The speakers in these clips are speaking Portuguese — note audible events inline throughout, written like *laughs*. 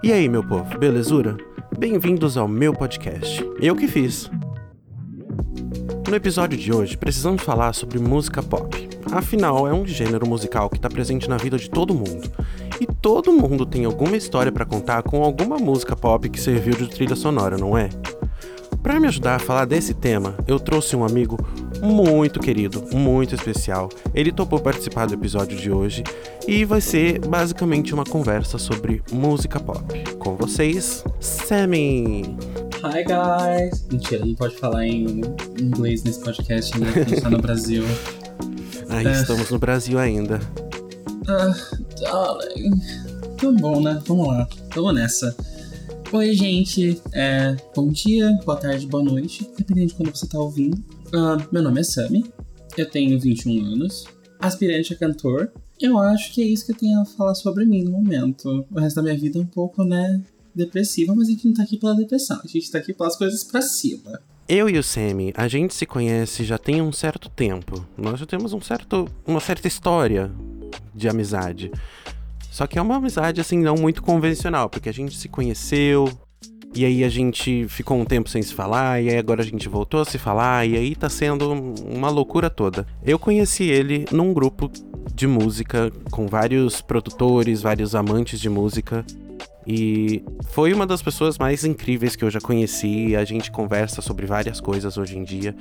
E aí, meu povo, belezura? Bem-vindos ao meu podcast. Eu que fiz. No episódio de hoje, precisamos falar sobre música pop. Afinal, é um gênero musical que está presente na vida de todo mundo. E todo mundo tem alguma história para contar com alguma música pop que serviu de trilha sonora, não é? Para me ajudar a falar desse tema, eu trouxe um amigo muito querido, muito especial. Ele topou participar do episódio de hoje e vai ser basicamente uma conversa sobre música pop. Com vocês, Sammy! Hi guys! Mentira, não pode falar em inglês nesse podcast, né? A gente tá no Brasil. *laughs* Ai, é. estamos no Brasil ainda. Ah, darling. Tá bom, né? Vamos lá. Vamos nessa. Oi, gente. É, bom dia, boa tarde, boa noite, dependendo de quando você tá ouvindo. Uh, meu nome é Sammy, eu tenho 21 anos, aspirante a cantor. Eu acho que é isso que eu tenho a falar sobre mim no momento. O resto da minha vida é um pouco, né, depressiva, mas a gente não tá aqui pela depressão, a gente tá aqui pelas coisas pra cima. Eu e o Sammy, a gente se conhece já tem um certo tempo. Nós já temos um certo, uma certa história de amizade. Só que é uma amizade, assim, não muito convencional, porque a gente se conheceu, e aí a gente ficou um tempo sem se falar, e aí agora a gente voltou a se falar, e aí tá sendo uma loucura toda. Eu conheci ele num grupo de música com vários produtores, vários amantes de música. E foi uma das pessoas mais incríveis que eu já conheci. A gente conversa sobre várias coisas hoje em dia.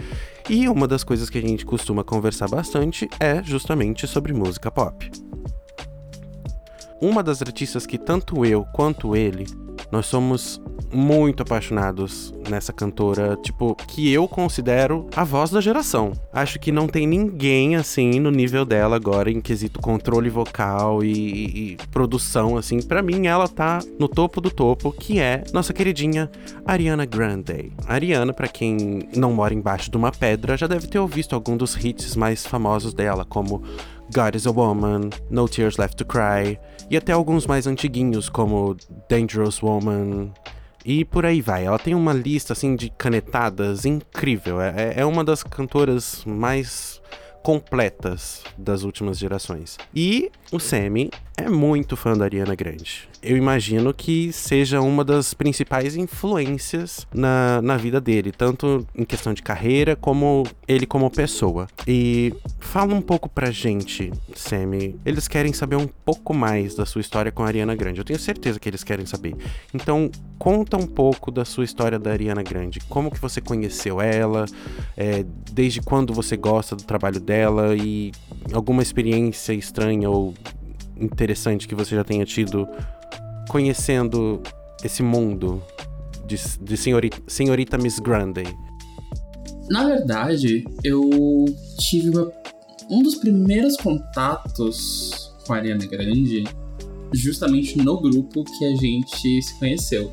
E uma das coisas que a gente costuma conversar bastante é justamente sobre música pop uma das artistas que tanto eu quanto ele nós somos muito apaixonados nessa cantora, tipo, que eu considero a voz da geração. Acho que não tem ninguém assim no nível dela agora em quesito controle vocal e, e produção, assim. Para mim, ela tá no topo do topo, que é nossa queridinha Ariana Grande. Ariana, para quem não mora embaixo de uma pedra, já deve ter ouvido algum dos hits mais famosos dela, como God is a Woman, No Tears Left to Cry, e até alguns mais antiguinhos como Dangerous Woman, e por aí vai. Ela tem uma lista assim de canetadas incrível. É, é uma das cantoras mais completas das últimas gerações. E o Sammy é muito fã da Ariana Grande. Eu imagino que seja uma das principais influências na, na vida dele, tanto em questão de carreira como ele como pessoa. E fala um pouco pra gente, Sammy. Eles querem saber um pouco mais da sua história com a Ariana Grande. Eu tenho certeza que eles querem saber. Então, conta um pouco da sua história da Ariana Grande. Como que você conheceu ela? É, desde quando você gosta do trabalho dela? e alguma experiência estranha ou interessante que você já tenha tido conhecendo esse mundo de, de senhorita, senhorita Miss Grande? Na verdade, eu tive uma, um dos primeiros contatos com a Ariana Grande justamente no grupo que a gente se conheceu.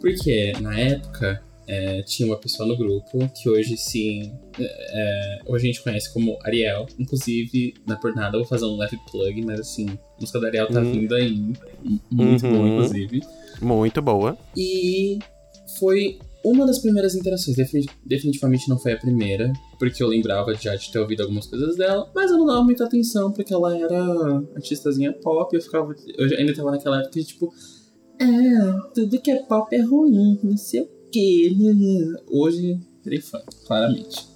Porque na época é, tinha uma pessoa no grupo que hoje sim. É, é hoje a gente conhece como Ariel. Inclusive, não é por nada, eu vou fazer um left plug, mas assim, a música da Ariel tá uhum. vindo aí. Muito uhum. boa, inclusive. Muito boa. E foi uma das primeiras interações. Definitivamente não foi a primeira, porque eu lembrava já de ter ouvido algumas coisas dela, mas eu não dava muita atenção, porque ela era artistazinha pop. Eu ficava. Eu ainda tava naquela época de tipo. É, tudo que é pop é ruim, não sei o que hoje virei fã, claramente.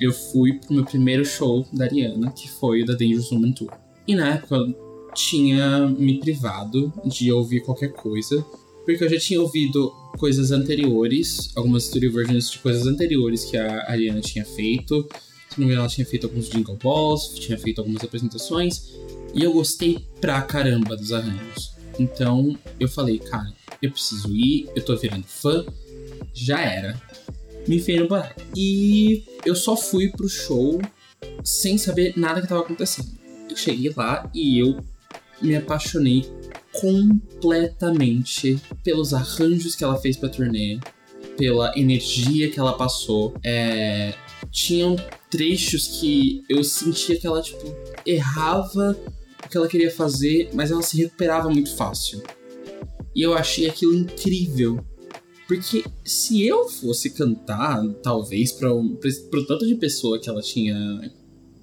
Eu fui pro meu primeiro show da Ariana, que foi o da Dangerous Woman Tour. E na época eu tinha me privado de ouvir qualquer coisa, porque eu já tinha ouvido coisas anteriores, algumas story versions de coisas anteriores que a Ariana tinha feito. Se não me engano, ela tinha feito alguns jingle balls, tinha feito algumas apresentações, e eu gostei pra caramba dos arranjos. Então eu falei, cara, eu preciso ir, eu tô virando fã, já era. Me enfiei no buraco. E eu só fui pro show sem saber nada que tava acontecendo. Eu cheguei lá e eu me apaixonei completamente pelos arranjos que ela fez pra turnê, pela energia que ela passou. É... Tinham trechos que eu sentia que ela, tipo, errava o que ela queria fazer, mas ela se recuperava muito fácil. E eu achei aquilo incrível. Porque se eu fosse cantar, talvez, para o tanto de pessoa que ela tinha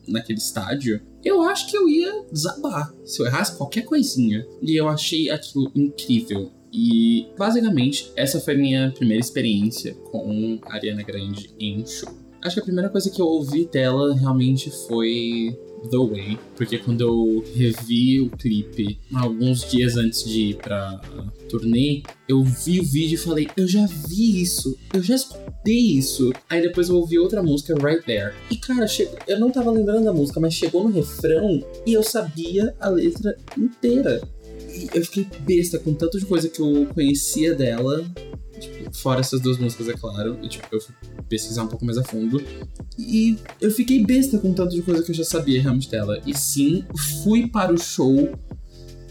naquele estádio, eu acho que eu ia desabar se eu errasse qualquer coisinha. E eu achei aquilo incrível. E basicamente essa foi a minha primeira experiência com a Ariana Grande em show. Acho que a primeira coisa que eu ouvi dela realmente foi The Way, porque quando eu revi o clipe alguns dias antes de ir pra turnê, eu vi o vídeo e falei, eu já vi isso, eu já escutei isso. Aí depois eu ouvi outra música, Right There. E cara, chegou, eu não tava lembrando da música, mas chegou no refrão e eu sabia a letra inteira. E eu fiquei besta com tanto de coisa que eu conhecia dela Tipo, fora essas duas músicas, é claro. Eu, tipo, eu fui pesquisar um pouco mais a fundo. E eu fiquei besta com tanto de coisa que eu já sabia realmente dela. E sim, fui para o show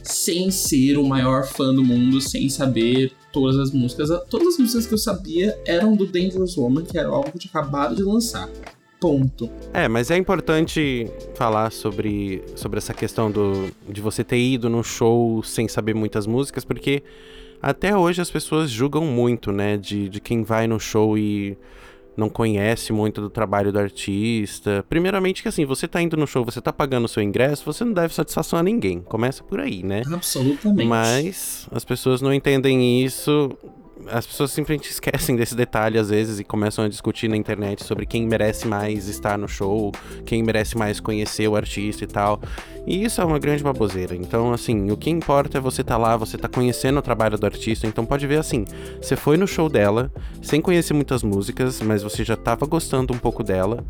sem ser o maior fã do mundo, sem saber todas as músicas. Todas as músicas que eu sabia eram do Dangerous Woman, que era algo que eu tinha acabado de lançar. Ponto. É, mas é importante falar sobre, sobre essa questão do, de você ter ido num show sem saber muitas músicas, porque até hoje as pessoas julgam muito, né? De, de quem vai no show e não conhece muito do trabalho do artista. Primeiramente que assim, você tá indo no show, você tá pagando o seu ingresso, você não deve satisfação a ninguém. Começa por aí, né? Absolutamente. Mas as pessoas não entendem isso as pessoas simplesmente esquecem desse detalhe às vezes e começam a discutir na internet sobre quem merece mais estar no show, quem merece mais conhecer o artista e tal. E isso é uma grande baboseira. Então, assim, o que importa é você tá lá, você tá conhecendo o trabalho do artista. Então, pode ver assim: você foi no show dela, sem conhecer muitas músicas, mas você já tava gostando um pouco dela,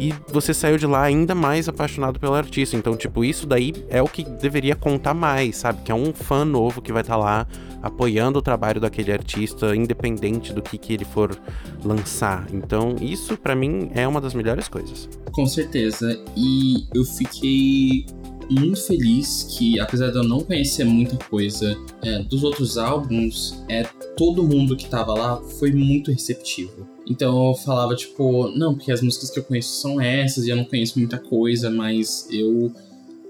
e você saiu de lá ainda mais apaixonado pelo artista. Então, tipo, isso daí é o que deveria contar mais, sabe? Que é um fã novo que vai estar tá lá apoiando o trabalho daquele artista, independente do que, que ele for lançar. Então, isso para mim é uma das melhores coisas. Com certeza. E eu fiquei muito feliz que, apesar de eu não conhecer muita coisa é, dos outros álbuns, é, todo mundo que tava lá foi muito receptivo. Então eu falava, tipo, não, porque as músicas que eu conheço são essas e eu não conheço muita coisa, mas eu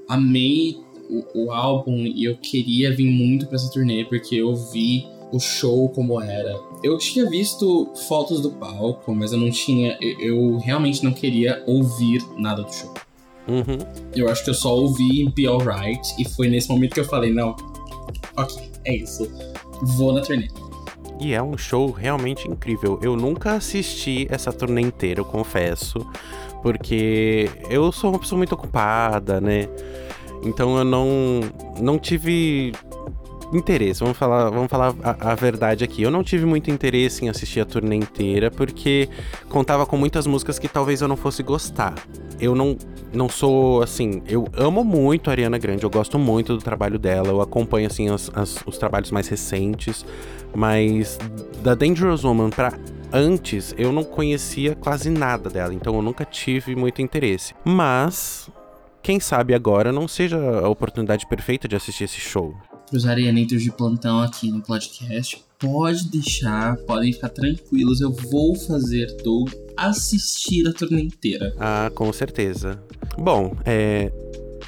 amei o, o álbum e eu queria vir muito para essa turnê porque eu vi o show como era. Eu tinha visto fotos do palco, mas eu não tinha. Eu realmente não queria ouvir nada do show. Uhum. Eu acho que eu só ouvi Be Alright e foi nesse momento que eu falei: não, ok, é isso. Vou na turnê. E é um show realmente incrível. Eu nunca assisti essa turnê inteira, eu confesso, porque eu sou uma pessoa muito ocupada, né? Então eu não, não tive interesse. Vamos falar, vamos falar a, a, verdade aqui. Eu não tive muito interesse em assistir a turnê inteira porque contava com muitas músicas que talvez eu não fosse gostar. Eu não, não sou assim. Eu amo muito a Ariana Grande. Eu gosto muito do trabalho dela. Eu acompanho assim as, as, os trabalhos mais recentes. Mas da Dangerous Woman pra antes eu não conhecia quase nada dela. Então eu nunca tive muito interesse. Mas quem sabe agora não seja a oportunidade perfeita de assistir esse show. Os arianeiros de plantão aqui no podcast, pode deixar, podem ficar tranquilos, eu vou fazer Doug assistir a turnê inteira. Ah, com certeza. Bom, é,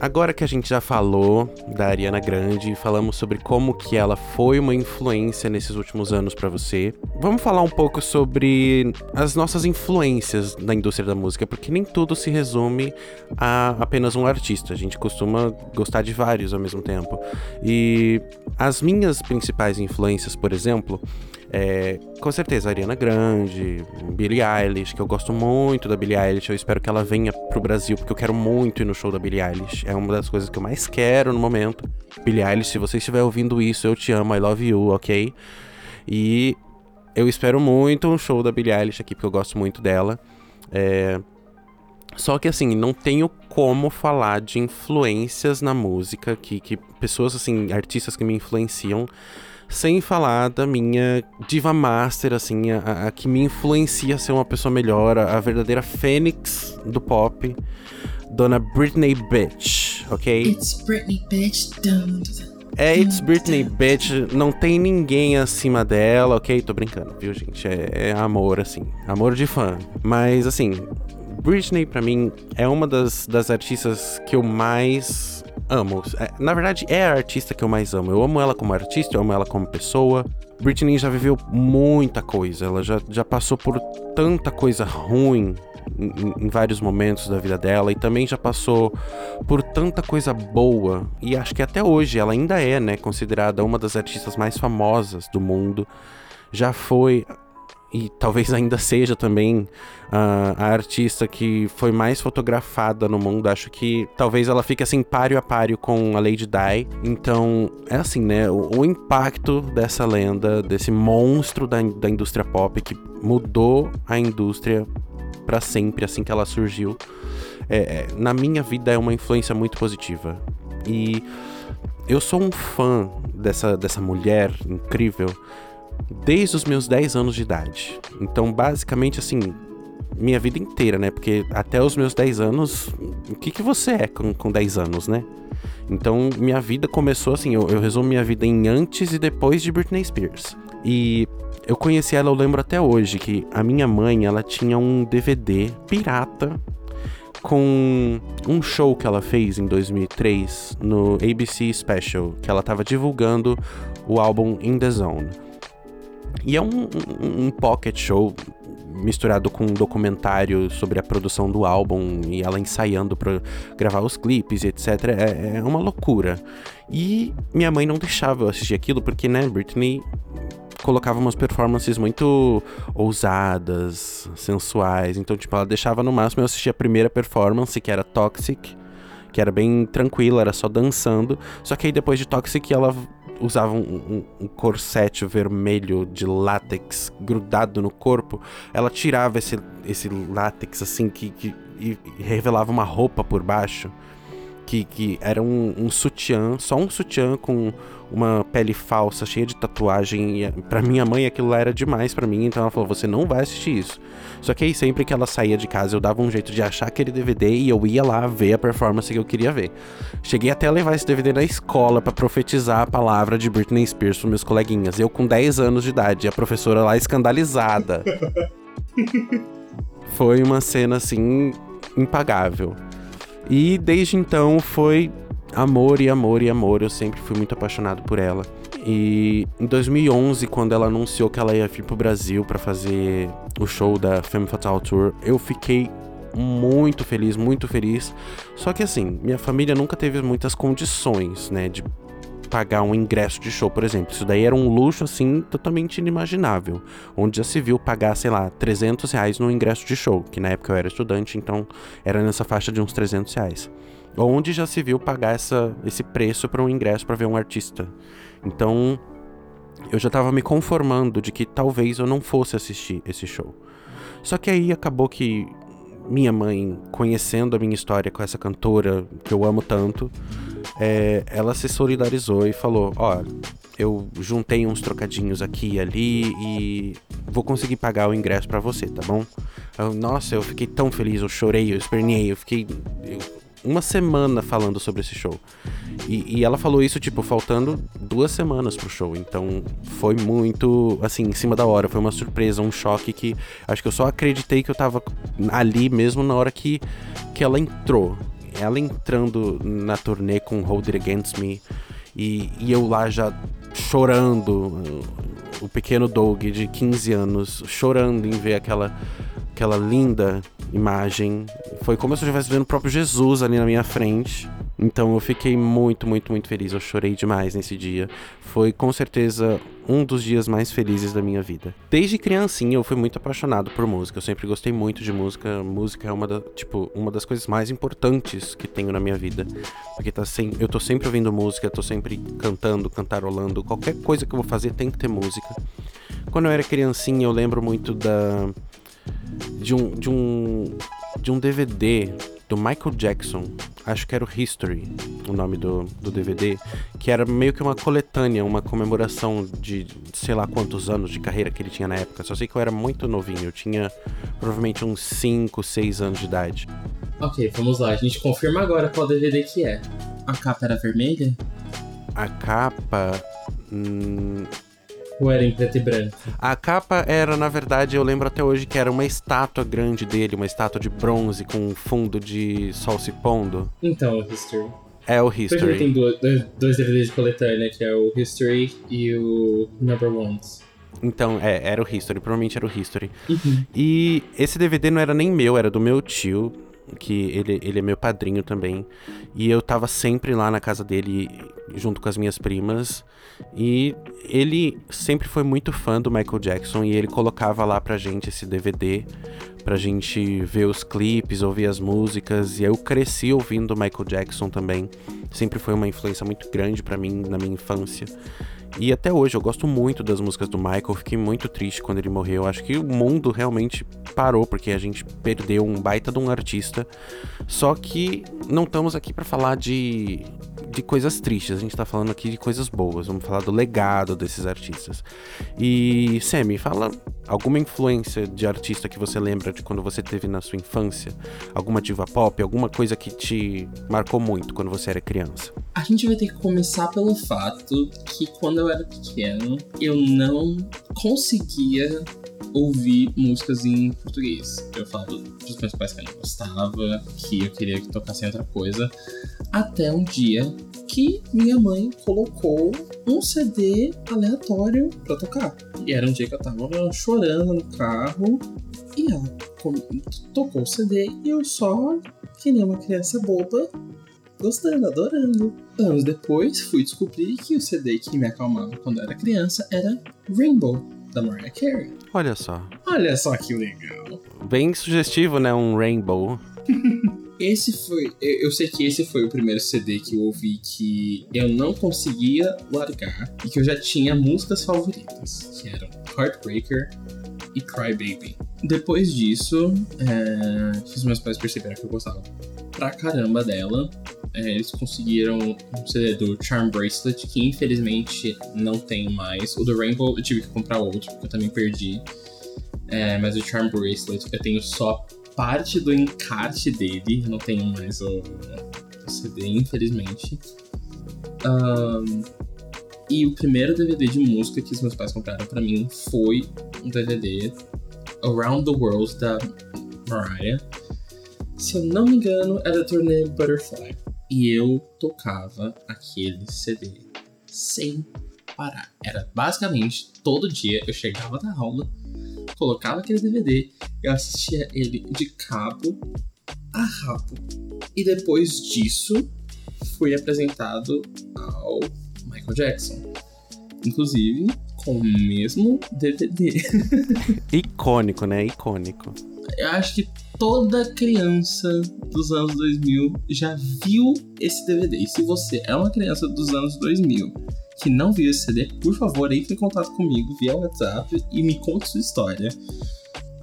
Agora que a gente já falou da Ariana Grande, falamos sobre como que ela foi uma influência nesses últimos anos para você, vamos falar um pouco sobre as nossas influências na indústria da música, porque nem tudo se resume a apenas um artista. A gente costuma gostar de vários ao mesmo tempo. E as minhas principais influências, por exemplo, é, com certeza, Ariana Grande, Billie Eilish, que eu gosto muito da Billie Eilish. Eu espero que ela venha pro Brasil, porque eu quero muito ir no show da Billie Eilish. É uma das coisas que eu mais quero no momento. Billie Eilish, se você estiver ouvindo isso, eu te amo, I love you, ok? E eu espero muito um show da Billie Eilish aqui, porque eu gosto muito dela. É... Só que assim, não tenho como falar de influências na música, que, que pessoas assim, artistas que me influenciam sem falar da minha diva master, assim, a, a que me influencia a ser uma pessoa melhor, a, a verdadeira fênix do pop, Dona Britney Bitch, ok? It's Britney Bitch. Dun, é It's Britney Bitch, não tem ninguém acima dela, ok? Tô brincando, viu, gente? É, é amor, assim, amor de fã. Mas, assim, Britney, para mim, é uma das, das artistas que eu mais amo. É, na verdade, é a artista que eu mais amo. Eu amo ela como artista, eu amo ela como pessoa. Britney já viveu muita coisa, ela já, já passou por tanta coisa ruim em, em, vários momentos da vida dela e também já passou por tanta coisa boa e acho que até hoje ela ainda é, né, considerada uma das artistas mais famosas do mundo. Já foi e talvez *laughs* ainda seja também uh, a artista que foi mais fotografada no mundo. Acho que talvez ela fique assim páreo a páreo com a Lady Di. Então, é assim, né? O, o impacto dessa lenda, desse monstro da, da indústria pop que mudou a indústria para sempre assim que ela surgiu, é, é, na minha vida é uma influência muito positiva. E eu sou um fã dessa, dessa mulher incrível desde os meus 10 anos de idade. Então, basicamente, assim, minha vida inteira, né? Porque até os meus 10 anos, o que, que você é com, com 10 anos, né? Então, minha vida começou assim, eu, eu resumo minha vida em antes e depois de Britney Spears. E eu conheci ela, eu lembro até hoje, que a minha mãe, ela tinha um DVD pirata com um show que ela fez em 2003 no ABC Special, que ela estava divulgando o álbum In The Zone. E é um, um, um pocket show misturado com um documentário sobre a produção do álbum e ela ensaiando para gravar os clipes, etc. É, é, uma loucura. E minha mãe não deixava eu assistir aquilo porque, né, Britney colocava umas performances muito ousadas, sensuais. Então, tipo, ela deixava no máximo eu assistir a primeira performance, que era Toxic, que era bem tranquila, era só dançando. Só que aí depois de Toxic ela usava um, um, um corsete vermelho de látex grudado no corpo, ela tirava esse, esse látex assim que, que e, revelava uma roupa por baixo. Que, que, era um, um, sutiã, só um sutiã com uma pele falsa, cheia de tatuagem. E pra minha mãe aquilo lá era demais para mim, então ela falou: você não vai assistir isso. Só que aí sempre que ela saía de casa eu dava um jeito de achar aquele DVD e eu ia lá ver a performance que eu queria ver. Cheguei até a levar esse DVD na escola para profetizar a palavra de Britney Spears pros meus coleguinhas. Eu com 10 anos de idade, a professora lá escandalizada. *laughs* Foi uma cena assim impagável. E desde então foi amor e amor e amor. Eu sempre fui muito apaixonado por ela. E em 2011, quando ela anunciou que ela ia vir pro Brasil para fazer o show da Femme Fatale Tour, eu fiquei muito feliz, muito feliz. Só que assim, minha família nunca teve muitas condições, né, de pagar um ingresso de show, por exemplo. Isso daí era um luxo, assim, totalmente inimaginável. Onde já se viu pagar, sei lá, 300 reais no ingresso de show, que na época eu era estudante, então era nessa faixa de uns 300 reais. Onde já se viu pagar essa, esse preço para um ingresso para ver um artista. Então, eu já estava me conformando de que talvez eu não fosse assistir esse show. Só que aí acabou que minha mãe, conhecendo a minha história com essa cantora que eu amo tanto, é, ela se solidarizou e falou: Ó, eu juntei uns trocadinhos aqui e ali e vou conseguir pagar o ingresso para você, tá bom? Eu, nossa, eu fiquei tão feliz, eu chorei, eu esperneei, eu fiquei. Uma semana falando sobre esse show. E, e, ela falou isso, tipo, faltando duas semanas pro show. Então foi muito, assim, em cima da hora. Foi uma surpresa, um choque que acho que eu só acreditei que eu tava ali mesmo na hora que, que ela entrou. Ela entrando na turnê com Hold It Against Me. E, e eu lá já chorando. O pequeno Doug de 15 anos chorando em ver aquela, aquela linda imagem. Foi como se eu estivesse vendo o próprio Jesus ali na minha frente. Então eu fiquei muito, muito, muito feliz. Eu chorei demais nesse dia. Foi com certeza um dos dias mais felizes da minha vida. Desde criancinha eu fui muito apaixonado por música. Eu sempre gostei muito de música. Música é uma, da, tipo, uma das coisas mais importantes que tenho na minha vida. Porque tá sem, eu tô sempre ouvindo música, tô sempre cantando, cantarolando. Qualquer coisa que eu vou fazer tem que ter música. Quando eu era criancinha eu lembro muito da de um, de um, de um DVD do Michael Jackson, acho que era o History, o nome do, do DVD, que era meio que uma coletânea, uma comemoração de sei lá quantos anos de carreira que ele tinha na época. Só sei que eu era muito novinho, eu tinha provavelmente uns 5, 6 anos de idade. Ok, vamos lá, a gente confirma agora qual DVD que é. A capa era vermelha? A capa. Hum, ou era em preto e branco? A capa era, na verdade, eu lembro até hoje que era uma estátua grande dele, uma estátua de bronze com um fundo de sol se pondo. Então, o History. É o History. Porque tem dois, dois DVDs de coletânea, que é o History e o Number Ones. Então, é, era o History, provavelmente era o History. Uhum. E esse DVD não era nem meu, era do meu tio, que ele, ele é meu padrinho também. E eu tava sempre lá na casa dele, junto com as minhas primas. E ele sempre foi muito fã do Michael Jackson e ele colocava lá pra gente esse DVD pra gente ver os clipes, ouvir as músicas. E eu cresci ouvindo Michael Jackson também. Sempre foi uma influência muito grande para mim na minha infância. E até hoje eu gosto muito das músicas do Michael, fiquei muito triste quando ele morreu. Acho que o mundo realmente parou porque a gente perdeu um baita de um artista. Só que não estamos aqui para falar de, de coisas tristes, a gente tá falando aqui de coisas boas. Vamos falar do legado desses artistas. E Sammy, fala alguma influência de artista que você lembra de quando você teve na sua infância? Alguma diva pop, alguma coisa que te marcou muito quando você era criança? A gente vai ter que começar pelo fato que quando eu era pequeno, eu não conseguia ouvir músicas em português. Eu falo pros meus pais que eu não gostava, que eu queria que tocassem outra coisa. Até um dia que minha mãe colocou um CD aleatório pra tocar. E era um dia que eu tava chorando no carro. E ela tocou o CD e eu só, que nem uma criança boba, gostando, adorando. Anos depois, fui descobrir que o CD que me acalmava quando era criança era Rainbow, da Mariah Carey. Olha só. Olha só que legal. Bem sugestivo, né? Um Rainbow. *laughs* esse foi. Eu sei que esse foi o primeiro CD que eu ouvi que eu não conseguia largar e que eu já tinha músicas favoritas, que eram Heartbreaker e Cry Baby. Depois disso, é, os meus pais perceberam que eu gostava pra caramba dela. É, eles conseguiram um CD do Charm Bracelet, que infelizmente não tem mais. O do Rainbow eu tive que comprar outro, porque eu também perdi. É, mas o Charm Bracelet eu tenho só parte do encarte dele, eu não tenho mais o, o CD, infelizmente. Um, e o primeiro DVD de música que os meus pais compraram para mim foi um DVD Around the World da Mariah se eu não me engano, era a turnê Butterfly. E eu tocava aquele CD sem parar. Era basicamente todo dia eu chegava da aula, colocava aquele DVD, eu assistia ele de cabo a rabo. E depois disso, fui apresentado ao Michael Jackson. Inclusive, com o mesmo DVD. *laughs* Icônico, né? Icônico. Eu acho que toda criança dos anos 2000 já viu esse DVD. E se você é uma criança dos anos 2000 que não viu esse CD, por favor, entre em contato comigo via WhatsApp e me conte sua história.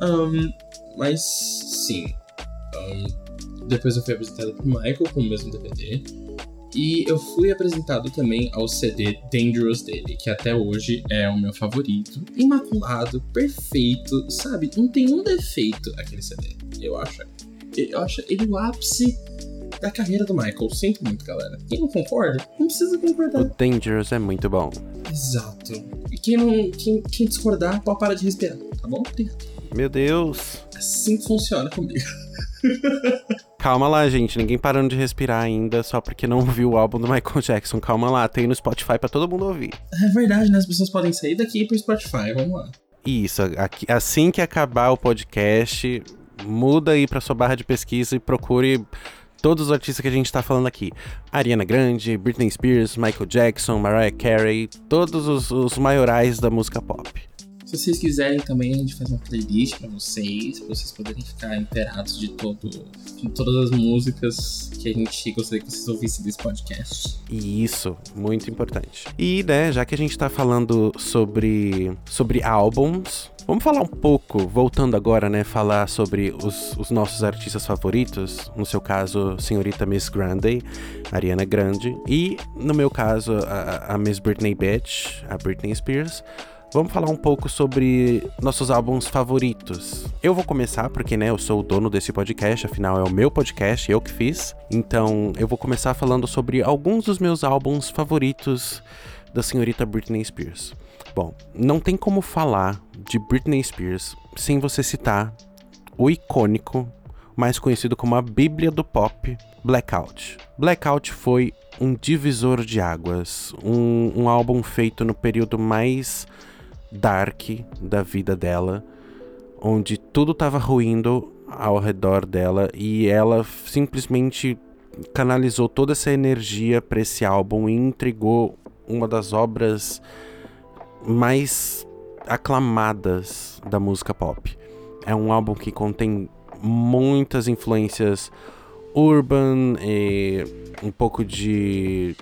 Um, mas sim. Um, depois eu fui apresentado pro Michael com o mesmo DVD. E eu fui apresentado também ao CD Dangerous dele, que até hoje é o meu favorito. Imaculado, perfeito, sabe? Não tem um defeito aquele CD. Eu acho. Eu acho ele o ápice da carreira do Michael. Sinto muito, galera. Quem não concorda, não precisa concordar. O Dangerous é muito bom. Exato. E quem não. Quem, quem discordar, pode parar de respirar, tá bom? Obrigado. Meu Deus. Assim funciona comigo. *laughs* Calma lá, gente. Ninguém parando de respirar ainda só porque não ouviu o álbum do Michael Jackson. Calma lá, tem no Spotify para todo mundo ouvir. É verdade, né? As pessoas podem sair daqui pro Spotify. Vamos lá. Isso, aqui, assim que acabar o podcast, muda aí pra sua barra de pesquisa e procure todos os artistas que a gente tá falando aqui. Ariana Grande, Britney Spears, Michael Jackson, Mariah Carey, todos os, os maiorais da música pop. Se vocês quiserem também, a gente faz uma playlist para vocês, pra vocês poderem ficar inteirados de, todo, de todas as músicas que a gente gostaria que vocês ouvissem desse podcast. Isso, muito importante. E, né, já que a gente tá falando sobre, sobre álbuns, Vamos falar um pouco, voltando agora, né? Falar sobre os, os, nossos artistas favoritos. No seu caso, senhorita Miss Grande, Ariana Grande. E, no meu caso, a, a Miss Britney Bitch, a Britney Spears. Vamos falar um pouco sobre nossos álbuns favoritos. Eu vou começar porque, né, eu sou o dono desse podcast, afinal é o meu podcast, eu que fiz. Então, eu vou começar falando sobre alguns dos meus álbuns favoritos da senhorita Britney Spears. Bom, não tem como falar de Britney Spears sem você citar o icônico, mais conhecido como a Bíblia do Pop, Blackout. Blackout foi um divisor de águas, um, um álbum feito no período mais dark da vida dela, onde tudo estava ruindo ao redor dela e ela simplesmente canalizou toda essa energia para esse álbum e entregou uma das obras mais aclamadas da música pop. É um álbum que contém muitas influências urban e um pouco de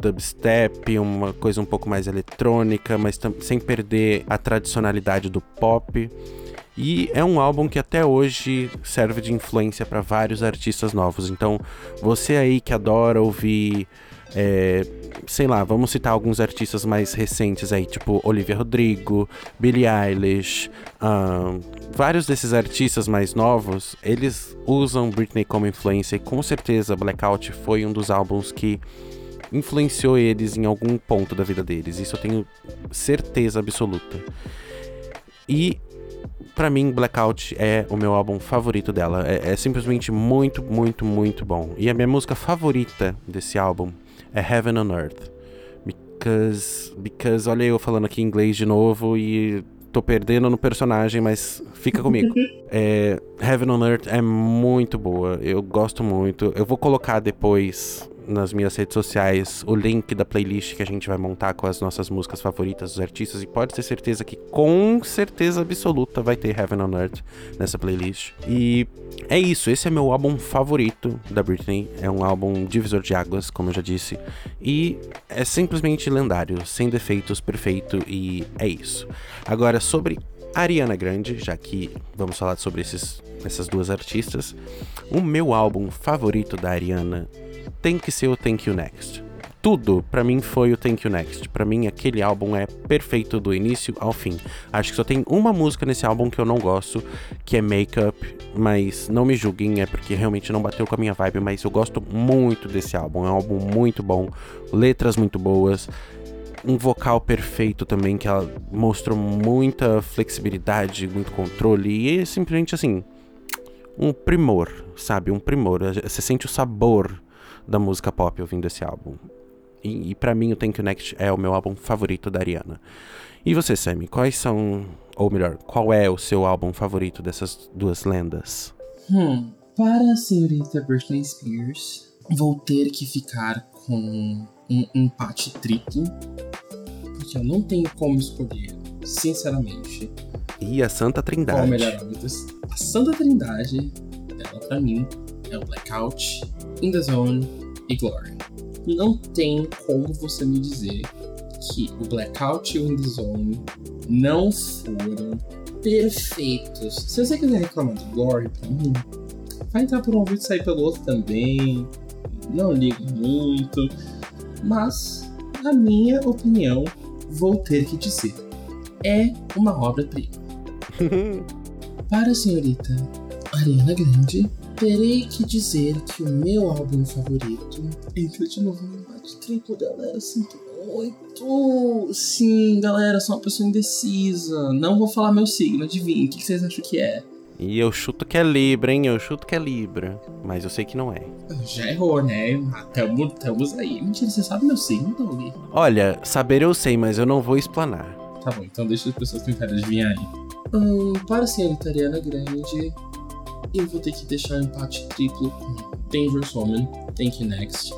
dubstep, uma coisa um pouco mais eletrônica, mas sem perder a tradicionalidade do pop. E é um álbum que até hoje serve de influência para vários artistas novos. Então, você aí que adora ouvir é, sei lá, vamos citar alguns artistas mais recentes aí, tipo Olivia Rodrigo, Billie Eilish, um, vários desses artistas mais novos, eles usam Britney como influência e com certeza Blackout foi um dos álbuns que influenciou eles em algum ponto da vida deles. Isso eu tenho certeza absoluta. E para mim, Blackout é o meu álbum favorito dela. É, é, simplesmente muito, muito, muito bom. E a minha música favorita desse álbum é Heaven on Earth. Because, because olha eu falando aqui em inglês de novo e tô perdendo no personagem, mas fica comigo. *laughs* é, Heaven on Earth é muito boa, eu gosto muito. Eu vou colocar depois nas minhas redes sociais o link da playlist que a gente vai montar com as nossas músicas favoritas dos artistas. E pode ter certeza que com certeza absoluta vai ter Heaven on Earth nessa playlist. E é isso, esse é meu álbum favorito da Britney, é um álbum divisor de águas, como eu já disse, e é simplesmente lendário, sem defeitos, perfeito. E é isso. Agora sobre Ariana Grande, já que vamos falar sobre esses, essas duas artistas, o meu álbum favorito da Ariana tem que ser o Thank You Next. Tudo para mim foi o Thank You Next. Para mim aquele álbum é perfeito do início ao fim. Acho que só tem uma música nesse álbum que eu não gosto, que é Makeup, mas não me julguem, é porque realmente não bateu com a minha vibe, mas eu gosto muito desse álbum. É um álbum muito bom, letras muito boas um vocal perfeito também, que ela mostrou muita flexibilidade, muito controle, e é simplesmente assim, um primor, sabe? Um primor. Você sente o sabor da música pop ouvindo esse álbum. E, e para mim o Thank You Next é o meu álbum favorito da Ariana. E você, Sammy, quais são, ou melhor, qual é o seu álbum favorito dessas duas lendas? Hum, para a senhorita Britney Spears, vou ter que ficar com um empate triplo, porque eu não tenho como escolher, sinceramente. E a Santa Trindade. Qual melhor álbum? A Santa Trindade, dela pra mim, é o Blackout, In The Zone e Glory. Não tem como você me dizer que o Blackout e o In The Zone não foram perfeitos. Se você quiser reclamar do Glory pra mim, vai entrar por um ouvido e sair pelo outro também. Não ligo muito. Mas, na minha opinião, vou ter que dizer: é uma obra-prima. *laughs* Para a senhorita Ariana Grande, terei que dizer que o meu álbum favorito entra de novo no embate triplo, galera. Sinto muito. Sim, galera, sou uma pessoa indecisa. Não vou falar meu signo, adivinha. O que vocês acham que é? E eu chuto que é Libra, hein? Eu chuto que é Libra. Mas eu sei que não é. Já errou, né? Estamos aí. Mentira, você sabe meu signo, Doug? Olha, saber eu sei, mas eu não vou explanar. Tá bom, então deixa as pessoas tentarem adivinhar aí. Hum, para a Ariana Grande, eu vou ter que deixar um empate triplo com Dangerous Woman, Thank You Next.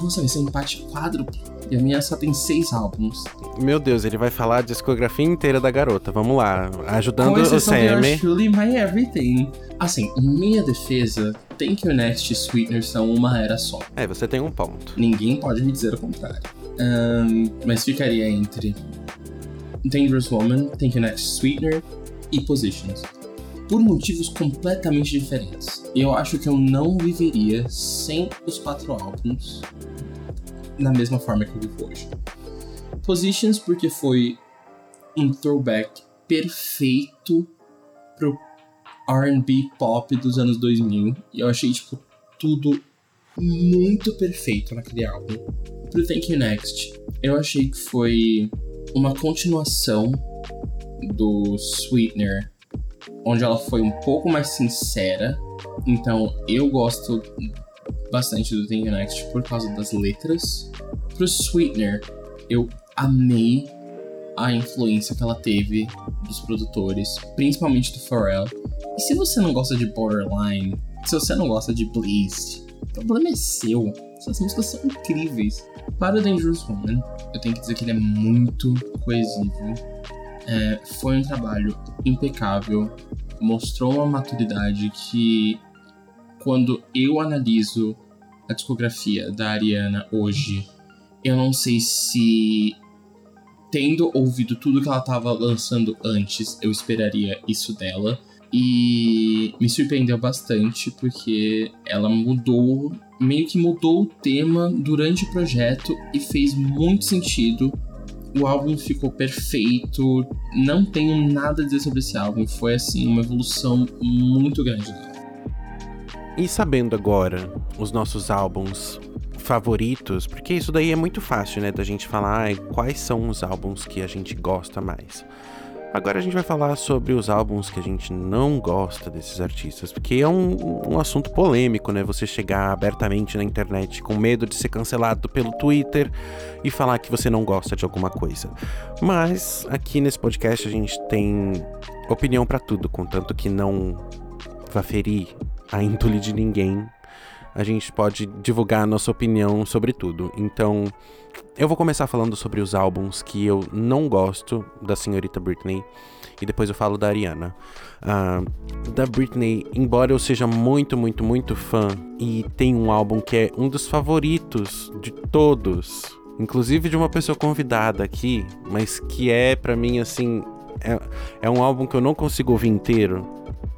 Nossa, vai ser um empate quádruplo. E a minha só tem seis álbuns. Meu Deus, ele vai falar a discografia inteira da garota. Vamos lá, ajudando o Sammy. Truly My Everything. Assim, em minha defesa, Thank You Next e Sweetener são uma era só. É, você tem um ponto. Ninguém pode me dizer o contrário. Um, mas ficaria entre Dangerous Woman, Thank You Next, Sweetener e Positions por motivos completamente diferentes. Eu acho que eu não viveria sem os quatro álbuns na mesma forma que eu vivo hoje. Positions, porque foi um throwback perfeito pro RB pop dos anos 2000. E eu achei, tipo, tudo muito perfeito naquele álbum. Pro Thank You Next, eu achei que foi uma continuação do Sweetener onde ela foi um pouco mais sincera. Então eu gosto bastante do Think Next por causa das letras. Pro Sweetener, eu amei a influência que ela teve dos produtores, principalmente do Pharrell. E se você não gosta de Borderline, se você não gosta de Bleast, o problema é seu. Essas músicas são incríveis. Para o Dangerous Woman, eu tenho que dizer que ele é muito coesivo. É, foi um trabalho impecável, mostrou uma maturidade que, quando eu analiso a discografia da Ariana hoje, eu não sei se tendo ouvido tudo que ela estava lançando antes, eu esperaria isso dela. E me surpreendeu bastante porque ela mudou, meio que mudou o tema durante o projeto e fez muito sentido. O álbum ficou perfeito, não tenho nada a dizer sobre esse álbum, foi assim uma evolução muito grande. E sabendo agora os nossos álbuns favoritos, porque isso daí é muito fácil, né, da gente falar ah, quais são os álbuns que a gente gosta mais. Agora a gente vai falar sobre os álbuns que a gente não gosta desses artistas, porque é um, um assunto polêmico, né? Você chegar abertamente na internet com medo de ser cancelado pelo Twitter e falar que você não gosta de alguma coisa. Mas aqui nesse podcast a gente tem opinião para tudo, contanto que não vá ferir a *laughs* índole de ninguém a gente pode divulgar a nossa opinião sobre tudo. Então, eu vou começar falando sobre os álbuns que eu não gosto da senhorita Britney e depois eu falo da Ariana. Uh, da Britney, embora eu seja muito, muito, muito fã e tem um álbum que é um dos favoritos de todos, inclusive de uma pessoa convidada aqui, mas que é para mim assim, é, é um álbum que eu não consigo ouvir inteiro,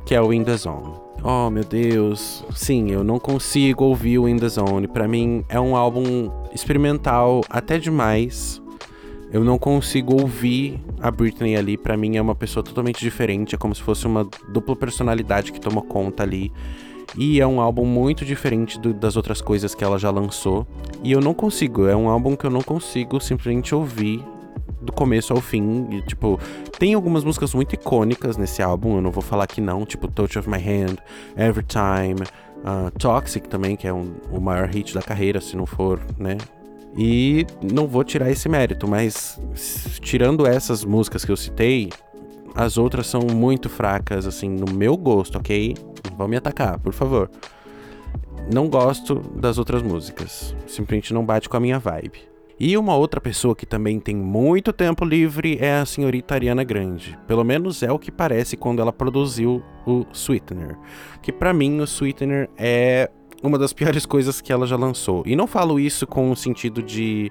que é o In The Zone. Oh, meu Deus. Sim, eu não consigo ouvir o In The Zone. Pra mim é um álbum experimental até demais. Eu não consigo ouvir a Britney ali. Pra mim é uma pessoa totalmente diferente. É como se fosse uma dupla personalidade que toma conta ali. E é um álbum muito diferente do, das outras coisas que ela já lançou. E eu não consigo. É um álbum que eu não consigo simplesmente ouvir do começo ao fim. E, tipo, tem algumas músicas muito icônicas nesse álbum, eu não vou falar que não, tipo Touch of My Hand, Every Time, uh, Toxic também, que é um, o maior hit da carreira, se não for, né? E não vou tirar esse mérito, mas tirando essas músicas que eu citei, as outras são muito fracas, assim, no meu gosto, ok? Vão me atacar, por favor. Não gosto das outras músicas. Simplesmente não bate com a minha vibe. E uma outra pessoa que também tem muito tempo livre é a senhorita Ariana Grande. Pelo menos é o que parece quando ela produziu o Sweetener. Que para mim o Sweetener é uma das *laughs* piores coisas que ela já lançou. E não falo isso com o sentido de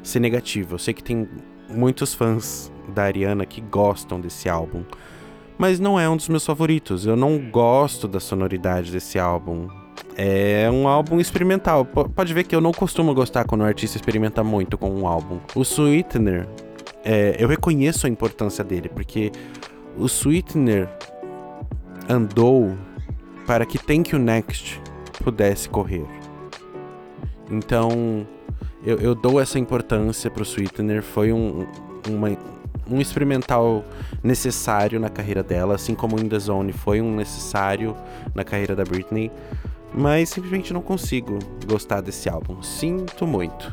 ser negativo. Eu sei que tem muitos fãs da Ariana que gostam desse álbum. Mas não é um dos meus favoritos. Eu não gosto da sonoridade desse álbum. É um álbum experimental. P pode ver que eu não costumo gostar quando o artista experimenta muito com um álbum. O Sweetener, é, eu reconheço a importância dele, porque o Sweetener andou para que Thank You Next pudesse correr. Então, eu, eu dou essa importância pro Sweetener. Foi um, uma, um experimental necessário na carreira dela, assim como In The Zone foi um necessário na carreira da Britney mas simplesmente não consigo gostar desse álbum. Sinto muito.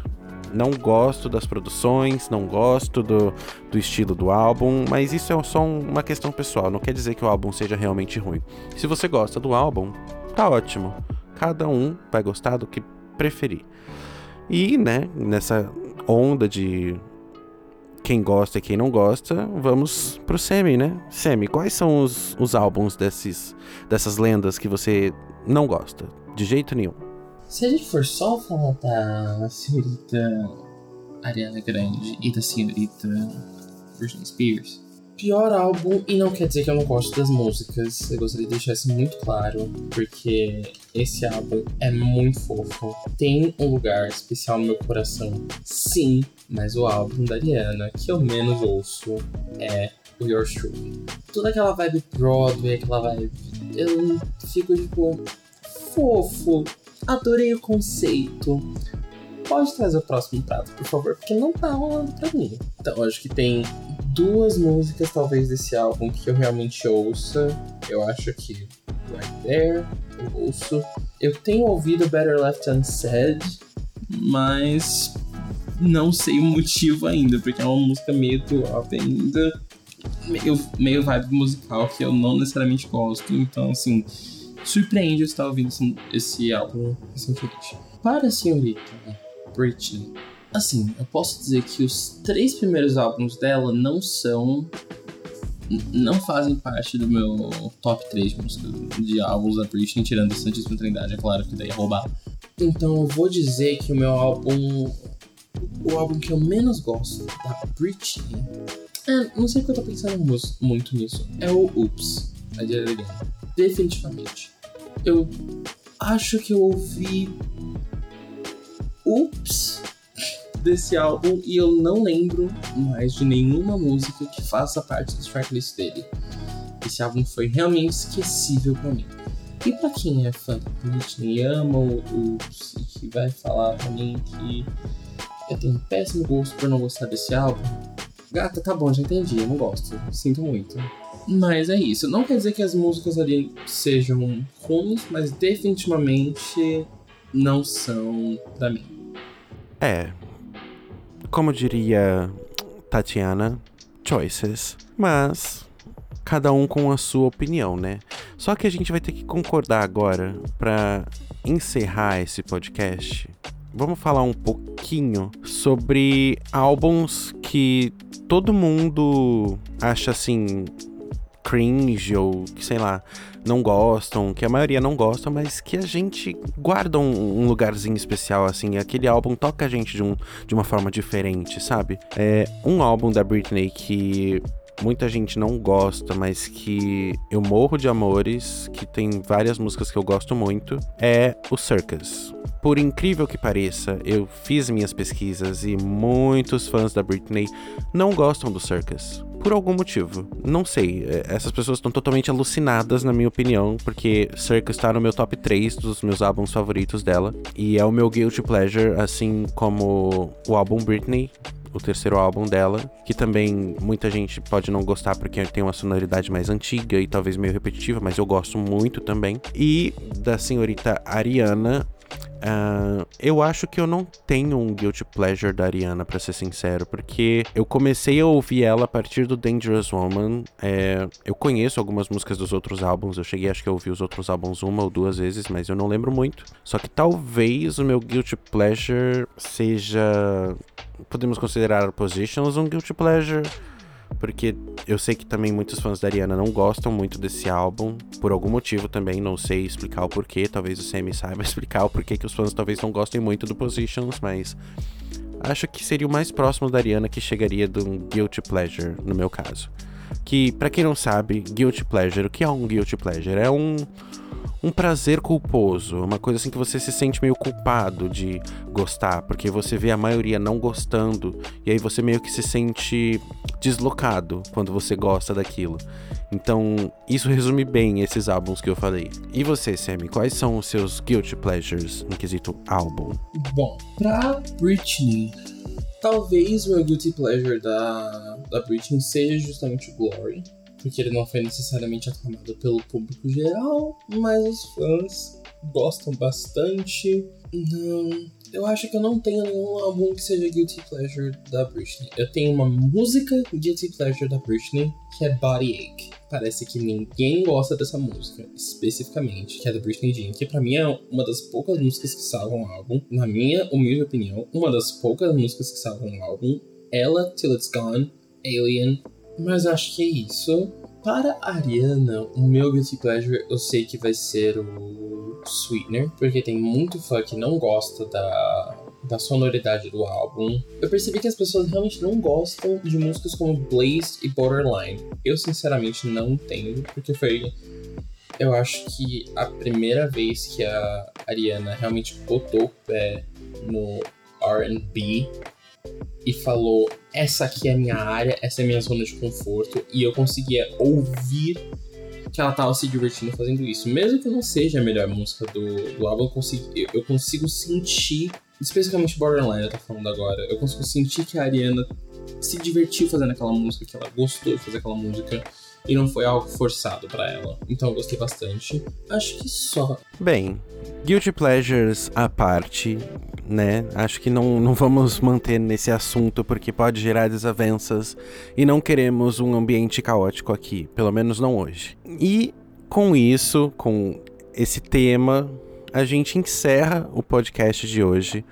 Não gosto das produções, não gosto do, do estilo do álbum, mas isso é só uma questão pessoal, não quer dizer que o álbum seja realmente ruim. Se você gosta do álbum, tá ótimo. Cada um vai gostar do que preferir. E, né, nessa onda de quem gosta e quem não gosta, vamos pro Semi, né? Semi, quais são os, os álbuns desses, dessas lendas que você não gosta? De jeito nenhum. Se a gente for só falar da senhorita Ariana Grande e da senhorita Britney Spears, pior álbum, e não quer dizer que eu não gosto das músicas, eu gostaria de deixar isso muito claro, porque esse álbum é muito fofo, tem um lugar especial no meu coração, sim, mas o álbum da Ariana que eu menos ouço é o Yours Truly. Toda aquela vibe Broadway, aquela vibe. Eu fico tipo. fofo, adorei o conceito. Pode trazer o próximo prato, por favor, porque não tá rolando pra mim. Então, acho que tem duas músicas, talvez, desse álbum que eu realmente ouça. Eu acho que Right There, eu ouço. Eu tenho ouvido Better Left Unsaid, mas não sei o motivo ainda, porque é uma música meio top ainda. Meio, meio vibe musical que eu não necessariamente gosto. Então, assim, surpreende eu estar ouvindo esse, esse álbum recentemente. Para a senhorita Britney, assim, eu posso dizer que os três primeiros álbuns dela não são não fazem parte do meu top 3 de músicas de álbuns da Britney, tirando a Santíssima Trindade, é claro que daí roubar. Então eu vou dizer que o meu álbum. O álbum que eu menos gosto da Britney. É, não sei porque eu tô pensando muito nisso. É o Oops, a de. Definitivamente. Eu acho que eu ouvi. Oops desse álbum e eu não lembro mais de nenhuma música que faça parte do tracklist dele. Esse álbum foi realmente esquecível para mim. E para quem é fã da Britney, ama o, o que vai falar pra mim que eu tenho um péssimo gosto por não gostar desse álbum, gata, tá bom, já entendi, eu não gosto, sinto muito. Mas é isso, não quer dizer que as músicas ali sejam ruins, mas definitivamente não são pra mim. É, como diria Tatiana, choices. Mas cada um com a sua opinião, né? Só que a gente vai ter que concordar agora para encerrar esse podcast. Vamos falar um pouquinho sobre álbuns que todo mundo acha assim cringe ou que sei lá, não gostam, que a maioria não gosta, mas que a gente guarda um, um lugarzinho especial, assim. Aquele álbum toca a gente de, um, de uma forma diferente, sabe? É um álbum da Britney que muita gente não gosta, mas que eu morro de amores, que tem várias músicas que eu gosto muito, é o Circus. Por incrível que pareça, eu fiz minhas pesquisas e muitos fãs da Britney não gostam do Circus por algum motivo. Não sei. É, essas pessoas estão totalmente alucinadas, na minha opinião, porque Circus está no meu top 3 dos meus álbuns favoritos dela. E é o meu guilty pleasure, assim como o álbum Britney, o terceiro álbum dela, que também muita gente pode não gostar porque tem uma sonoridade mais antiga e talvez meio repetitiva, mas eu gosto muito também. E da senhorita Ariana, Uh, eu acho que eu não tenho um guilty pleasure da Ariana, para ser sincero, porque eu comecei a ouvir ela a partir do Dangerous Woman. É, eu conheço algumas músicas dos outros álbuns, eu cheguei acho que a ouvir os outros álbuns uma ou duas vezes, mas eu não lembro muito. Só que talvez o meu guilty pleasure seja. Podemos considerar Positions um guilty pleasure porque eu sei que também muitos fãs da Ariana não gostam muito desse álbum, por algum motivo também, não sei explicar o porquê, talvez o Sammy saiba *laughs* explicar o porquê que os fãs talvez não gostem muito do Positions, mas acho que seria o mais próximo da Ariana que chegaria de um guilty pleasure, no meu caso. Que, para quem não sabe, guilty pleasure, o que é um guilty pleasure? É um um prazer culposo, uma coisa assim que você se sente meio culpado de gostar, porque você vê a maioria não gostando e aí você meio que se sente deslocado quando você gosta daquilo. Então, isso resume bem esses álbuns que eu falei. E você, Sammy, quais são os seus guilty pleasures no quesito álbum? Bom, pra Britney, talvez o meu guilty pleasure da, da Britney seja justamente o Glory porque ele não foi necessariamente aclamado pelo público geral, mas os fãs gostam bastante. Não, eu acho que eu não tenho nenhum álbum que seja Guilty Pleasure da Britney. Eu tenho uma música Guilty Pleasure da Britney, que é Body Ache. Parece que ninguém gosta dessa música, especificamente, que é da Britney Jean, que pra mim é uma das poucas músicas que salvam o álbum. Na minha humilde opinião, uma das poucas músicas que salvam o álbum. Ela, Till It's Gone, Alien, mas acho que é isso. Para a Ariana, o meu guilty pleasure eu sei que vai ser o Sweetener, porque tem muito fã que não gosta da, da sonoridade do álbum. Eu percebi que as pessoas realmente não gostam de músicas como Blaze e Borderline. Eu sinceramente não entendo, porque foi. Eu acho que a primeira vez que a Ariana realmente botou o pé no RB e falou: essa aqui é a minha área, essa é a minha zona de conforto, e eu conseguia ouvir que ela tava se divertindo fazendo isso. Mesmo que não seja a melhor música do, do álbum, eu consigo, eu, consigo sentir, especificamente Borderline, eu tô falando agora, eu consigo sentir que a Ariana se divertiu fazendo aquela música, que ela gostou de fazer aquela música e não foi algo forçado para ela. Então eu gostei bastante. Acho que só. Bem, Guilty Pleasures à parte, né? Acho que não, não vamos manter nesse assunto porque pode gerar desavenças e não queremos um ambiente caótico aqui, pelo menos não hoje. E com isso, com esse tema, a gente encerra o podcast de hoje.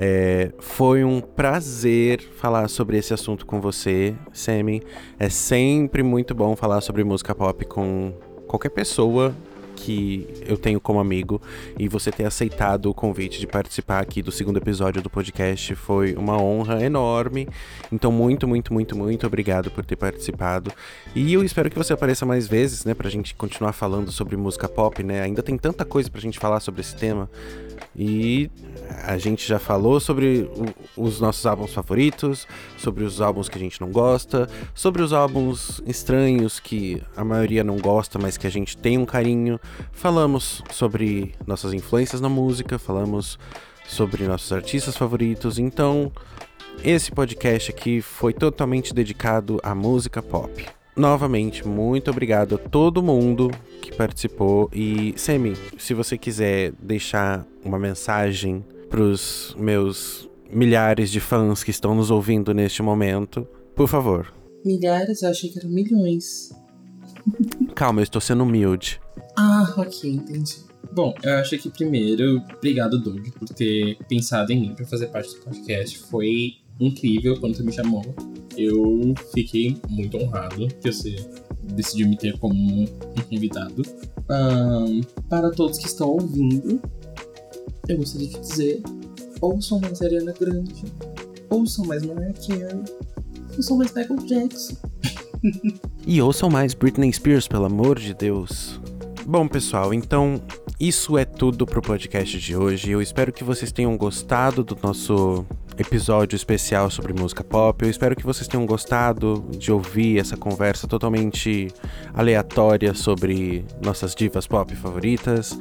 É, foi um prazer falar sobre esse assunto com você, Semi. É sempre muito bom falar sobre música pop com qualquer pessoa que eu tenho como amigo e você ter aceitado o convite de participar aqui do segundo episódio do podcast foi uma honra enorme. Então, muito, muito, muito, muito obrigado por ter participado. E eu espero que você apareça mais vezes, né, pra gente continuar falando sobre música pop, né? Ainda tem tanta coisa pra gente falar sobre esse tema. E a gente já falou sobre o, os nossos álbuns favoritos, sobre os álbuns que a gente não gosta, sobre os álbuns estranhos que a maioria não gosta, mas que a gente tem um carinho. Falamos sobre nossas influências na música, falamos sobre nossos artistas favoritos. Então, esse podcast aqui foi totalmente dedicado à música pop. Novamente, muito obrigado a todo mundo que participou. E, Semi, se você quiser deixar uma mensagem para os meus milhares de fãs que estão nos ouvindo neste momento, por favor. Milhares? Eu achei que eram milhões. Calma, eu estou sendo humilde. Ah, ok, entendi. Bom, eu acho que primeiro, obrigado, Doug, por ter pensado em mim para fazer parte do podcast. Foi incrível quando você me chamou. Eu fiquei muito honrado que você decidiu me ter como um convidado. Um, para todos que estão ouvindo, eu gostaria de dizer: ouçam mais Ariana Grande, ouçam mais Mariah Carey, ouçam mais Michael Jackson. e ouçam mais Britney Spears, pelo amor de Deus. Bom, pessoal, então isso é tudo pro podcast de hoje. Eu espero que vocês tenham gostado do nosso episódio especial sobre música pop. Eu espero que vocês tenham gostado de ouvir essa conversa totalmente aleatória sobre nossas divas pop favoritas.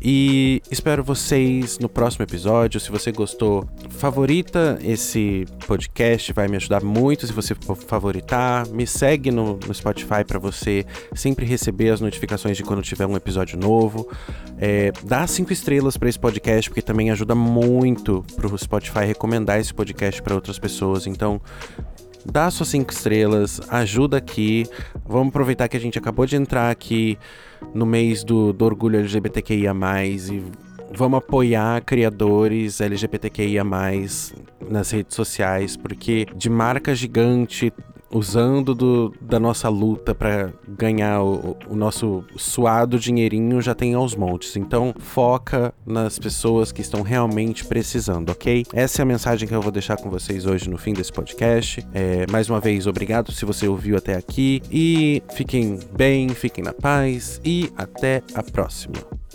E espero vocês no próximo episódio. Se você gostou, favorita esse podcast, vai me ajudar muito se você favoritar. Me segue no, no Spotify para você sempre receber as notificações de quando tiver um episódio novo. É, dá cinco estrelas para esse podcast, porque também ajuda muito para o Spotify recomendar esse podcast para outras pessoas. Então, dá suas cinco estrelas, ajuda aqui. Vamos aproveitar que a gente acabou de entrar aqui no mês do, do orgulho LGBTQIA, e vamos apoiar criadores LGBTQIA nas redes sociais, porque de marca gigante usando do, da nossa luta para ganhar o, o, nosso suado dinheirinho já tem aos montes. Então foca nas pessoas que estão realmente precisando, ok? Essa é a mensagem que eu vou deixar com vocês hoje no fim desse podcast. É, mais uma vez, obrigado se você ouviu até aqui e fiquem bem, fiquem na paz e até a próxima.